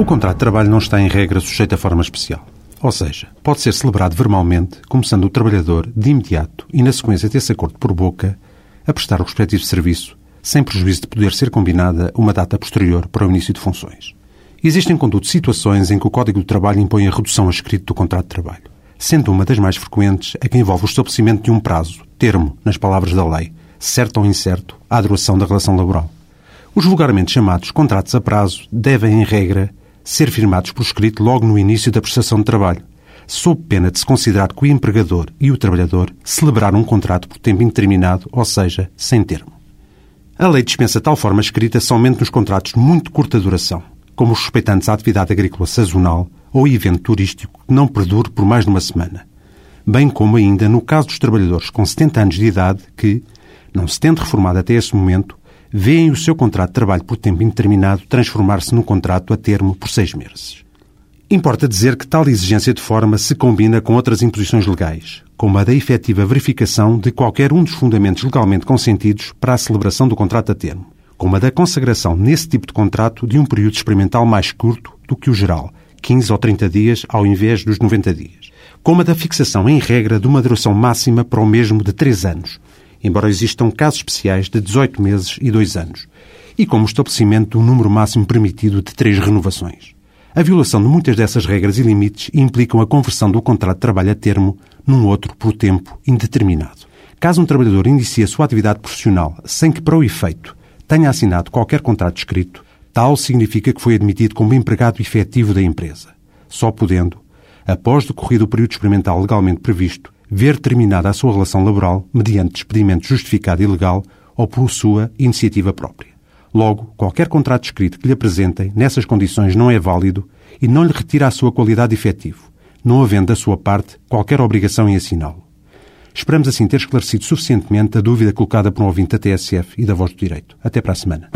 O contrato de trabalho não está em regra sujeito a forma especial. Ou seja, pode ser celebrado verbalmente, começando o trabalhador, de imediato e na sequência desse acordo por boca, a prestar o respectivo serviço, sem prejuízo de poder ser combinada uma data posterior para o início de funções. Existem, contudo, situações em que o Código do Trabalho impõe a redução a escrito do contrato de trabalho, sendo uma das mais frequentes a que envolve o estabelecimento de um prazo, termo, nas palavras da lei, certo ou incerto, à duração da relação laboral. Os vulgarmente chamados contratos a prazo devem, em regra, ser firmados por escrito logo no início da prestação de trabalho, sob pena de se considerar que o empregador e o trabalhador celebraram um contrato por tempo indeterminado, ou seja, sem termo. A lei dispensa tal forma escrita somente nos contratos de muito curta duração, como os respeitantes à atividade agrícola sazonal ou evento turístico que não perdure por mais de uma semana, bem como ainda no caso dos trabalhadores com 70 anos de idade que, não se tendo reformado até esse momento, veem o seu contrato de trabalho por tempo indeterminado transformar-se num contrato a termo por seis meses. Importa dizer que tal exigência de forma se combina com outras imposições legais, como a da efetiva verificação de qualquer um dos fundamentos legalmente consentidos para a celebração do contrato a termo, como a da consagração nesse tipo de contrato de um período experimental mais curto do que o geral, 15 ou 30 dias ao invés dos 90 dias, como a da fixação em regra de uma duração máxima para o mesmo de 3 anos, embora existam casos especiais de 18 meses e 2 anos, e como estabelecimento do número máximo permitido de três renovações. A violação de muitas dessas regras e limites implicam a conversão do contrato de trabalho a termo num outro por tempo indeterminado. Caso um trabalhador inicie a sua atividade profissional sem que, para o efeito, tenha assinado qualquer contrato escrito, tal significa que foi admitido como empregado efetivo da empresa, só podendo, após decorrido o período experimental legalmente previsto, ver terminada a sua relação laboral mediante despedimento justificado e legal ou por sua iniciativa própria. Logo, qualquer contrato escrito que lhe apresentem nessas condições não é válido e não lhe retira a sua qualidade de efetivo, não havendo da sua parte qualquer obrigação em assiná-lo. Esperamos assim ter esclarecido suficientemente a dúvida colocada por um ouvinte da TSF e da Voz do Direito. Até para a semana.